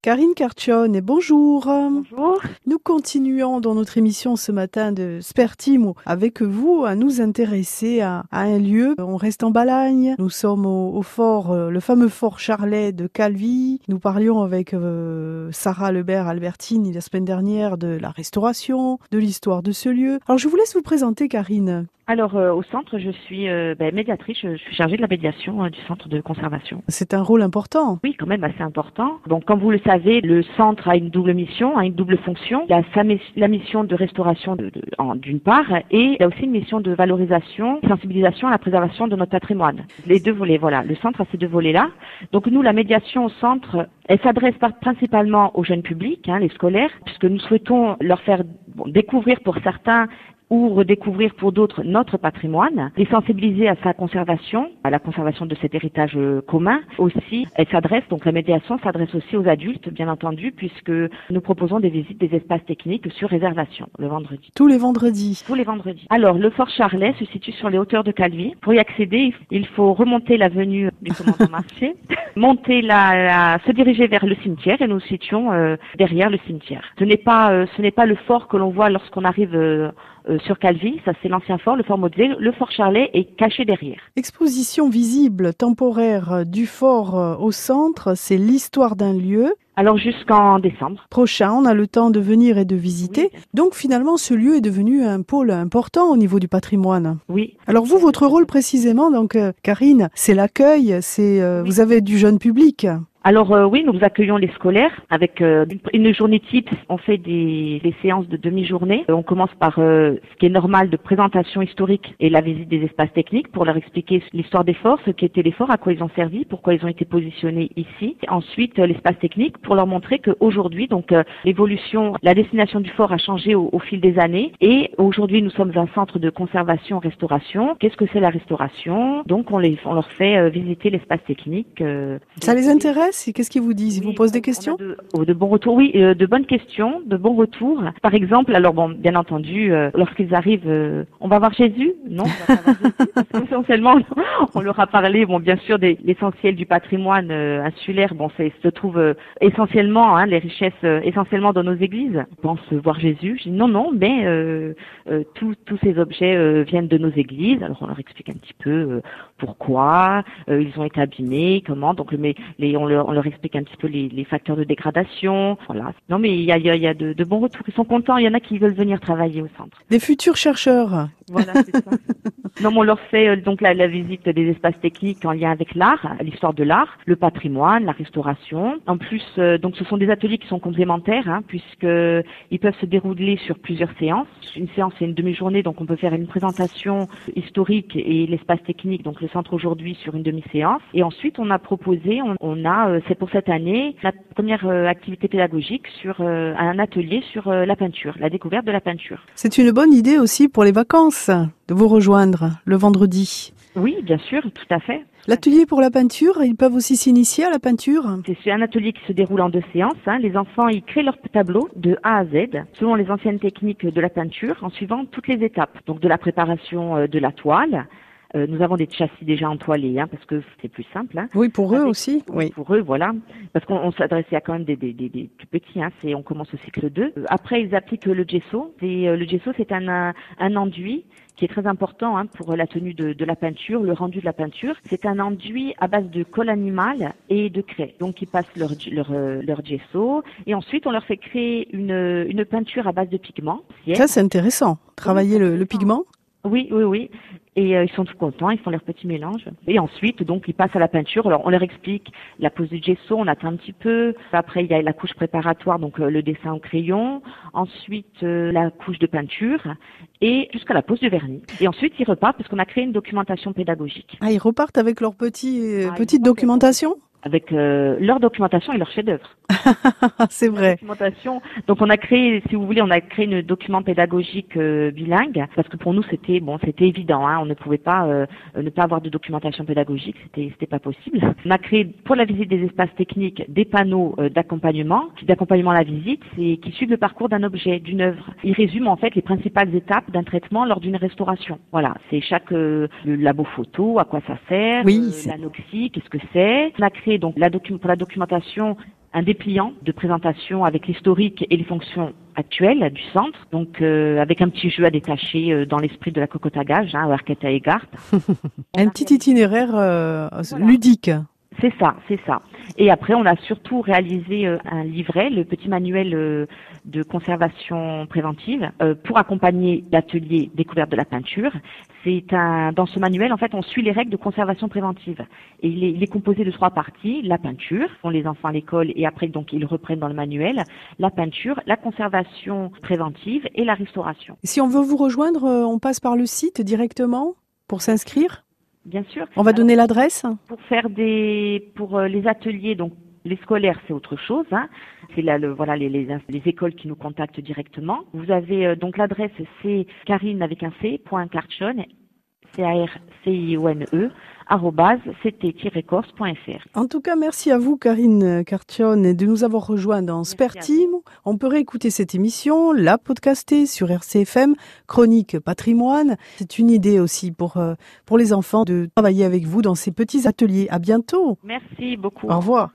Karine Carcione, bonjour. Bonjour. Nous continuons dans notre émission ce matin de Spertimo avec vous à nous intéresser à, un lieu. On reste en Balagne. Nous sommes au, fort, euh, le fameux fort Charlet de Calvi. Nous parlions avec euh, Sarah Lebert Albertini la semaine dernière de la restauration, de l'histoire de ce lieu. Alors je vous laisse vous présenter Karine. Alors euh, au centre, je suis euh, ben, médiatrice, je suis chargée de la médiation euh, du centre de conservation. C'est un rôle important. Oui, quand même assez important. Donc comme vous le savez, le centre a une double mission, a une double fonction. Il a sa, la mission de restauration d'une part et il a aussi une mission de valorisation, sensibilisation à la préservation de notre patrimoine. Les deux volets, voilà. Le centre a ces deux volets-là. Donc nous, la médiation au centre, elle s'adresse principalement aux jeunes publics, hein, les scolaires, puisque nous souhaitons leur faire découvrir pour certains ou redécouvrir pour d'autres notre patrimoine, les sensibiliser à sa conservation, à la conservation de cet héritage euh, commun. Aussi, elle s'adresse, donc la médiation s'adresse aussi aux adultes, bien entendu, puisque nous proposons des visites des espaces techniques sur réservation le vendredi. Tous les vendredis Tous les vendredis. Alors, le Fort Charlet se situe sur les hauteurs de Calvi. Pour y accéder, il faut remonter l'avenue du commandant Marché, monter la, se diriger vers le cimetière et nous nous situons euh, derrière le cimetière. Ce n'est pas, euh, ce n'est pas le fort que l'on voit lorsqu'on arrive euh, sur Calvi, ça c'est l'ancien fort, le fort Maudevé, le fort Charlet est caché derrière. Exposition visible temporaire du fort euh, au centre, c'est l'histoire d'un lieu. Alors jusqu'en décembre. Prochain, on a le temps de venir et de visiter. Donc finalement, ce lieu est devenu un pôle important au niveau du patrimoine. Oui. Alors vous, votre rôle précisément, donc euh, Karine, c'est l'accueil, c'est vous avez du jeune public. Alors euh, oui, nous accueillons les scolaires avec euh, une journée type. On fait des, séances de demi-journée. On commence par euh, ce qui est normal de présentation historique et la visite des espaces techniques pour leur expliquer l'histoire des forts, ce qui était les forts, à quoi ils ont servi, pourquoi ils ont été positionnés ici. Ensuite, l'espace technique pour leur montrer qu'aujourd'hui, donc l'évolution, la destination du fort a changé au, au fil des années et aujourd'hui nous sommes un centre de conservation-restauration. Qu'est-ce que c'est la restauration? Donc on, les, on leur fait visiter l'espace technique. Ça les intéresse? Qu'est-ce qu'ils vous disent? Ils vous posent des questions? oh, de, bons retours, oui, euh, de bonnes questions, de bons retours. Par exemple, alors bon, bien entendu, euh, lorsqu'ils arrivent, euh, on va voir Jésus Non, on va voir Jésus, essentiellement, on leur a parlé, bon, bien sûr, de l'essentiel du patrimoine insulaire. Bon, c'est se trouve essentiellement, hein, les richesses essentiellement dans nos églises. On pense voir Jésus. Je dis non, non, mais tous tous ces objets viennent de nos églises. Alors on leur explique un petit peu pourquoi ils ont été abîmés, comment. Donc, mais les, on leur on leur explique un petit peu les, facteurs de dégradation. Voilà. Non, mais il y a, y a, de, bons retours. Ils sont contents. Il y en a qui veulent venir travailler au centre. Des futurs chercheurs. Voilà, c'est ça. non, on leur fait euh, donc la, visite des espaces techniques en lien avec l'art, l'histoire de l'art, le patrimoine, la restauration. En plus, euh, donc ce sont des ateliers qui sont complémentaires, hein, puisque ils peuvent se dérouler sur plusieurs séances. Une séance c'est une demi-journée, donc on peut faire une présentation historique et l'espace technique, donc le centre aujourd'hui sur une demi-séance. Et ensuite, on a proposé, on a euh, c'est pour cette année, la première euh, activité pédagogique sur euh, un atelier sur la peinture, la découverte de la peinture. C'est une bonne idée aussi pour les vacances de vous rejoindre le vendredi. Oui, bien sûr, tout à fait. L'atelier pour la peinture, ils peuvent aussi s'initier à la peinture C'est un atelier qui se déroule en deux séances. Hein. Les enfants, ils créent leur tableau de A à Z, selon les anciennes techniques de la peinture, en suivant toutes les étapes. Donc de la préparation de la toile, euh, nous avons des châssis déjà entoilés, hein, parce que c'est plus simple. Hein. Oui, pour eux aussi. Oui. Pour eux, voilà. Parce qu'on s'adressait à quand même des, des, des, des plus petits. Hein, c'est, on commence au cycle 2. Euh, après, ils appliquent le gesso. Et, euh, le gesso, c'est un, un, enduit qui est très important hein, pour la tenue de, de, la peinture, le rendu de la peinture. C'est un enduit à base de colle animale et de craie. Donc, ils passent leur, leur, leur gesso. Et ensuite, on leur fait créer une, une peinture à base de pigments. Ça, c'est intéressant. Travailler le, le pigment oui, oui, oui. Et euh, ils sont tout contents, ils font leur petit mélange. Et ensuite, donc, ils passent à la peinture. Alors, on leur explique la pose du gesso, on attend un petit peu. Après, il y a la couche préparatoire, donc euh, le dessin au crayon. Ensuite, euh, la couche de peinture. Et jusqu'à la pose du vernis. Et ensuite, ils repartent parce qu'on a créé une documentation pédagogique. Ah, ils repartent avec leur petit, ah, petite documentation? Avec leur documentation et leur chef-d'œuvre. c'est vrai. Documentation. Donc on a créé, si vous voulez, on a créé une document pédagogique euh, bilingue parce que pour nous c'était bon, c'était évident. Hein, on ne pouvait pas euh, ne pas avoir de documentation pédagogique, c'était c'était pas possible. On a créé pour la visite des espaces techniques des panneaux euh, d'accompagnement, d'accompagnement à la visite, c'est qui suivent le parcours d'un objet, d'une œuvre. Ils résument en fait les principales étapes d'un traitement lors d'une restauration. Voilà, c'est chaque le labo photo, à quoi ça sert, oui, l'anoxie, qu'est-ce que c'est. On a créé donc la pour la documentation un dépliant de présentation avec l'historique et les fonctions actuelles du centre, donc euh, avec un petit jeu à détacher euh, dans l'esprit de la cocotte à gage, hein, Arqueta et Gart. un petit itinéraire euh, ludique. C'est ça, c'est ça. Et après, on a surtout réalisé un livret, le petit manuel de conservation préventive, pour accompagner l'atelier découverte de la peinture. C'est un, dans ce manuel, en fait, on suit les règles de conservation préventive. Et il est, il est composé de trois parties la peinture, font les enfants à l'école, et après, donc, ils reprennent dans le manuel la peinture, la conservation préventive et la restauration. Si on veut vous rejoindre, on passe par le site directement pour s'inscrire? Bien sûr. On va donner l'adresse? Pour faire des, pour euh, les ateliers, donc les scolaires, c'est autre chose. Hein. C'est là, le, voilà, les, les, les, écoles qui nous contactent directement. Vous avez euh, donc l'adresse, c'est Karine avec un C, point Carchon, C-A-R-C-I-O-N-E, ct-corse.fr. En tout cas, merci à vous, Karine Cartione, de nous avoir rejoints dans Spertime. On peut réécouter cette émission, la podcaster sur RCFM, Chronique Patrimoine. C'est une idée aussi pour, euh, pour les enfants de travailler avec vous dans ces petits ateliers. À bientôt. Merci beaucoup. Au revoir.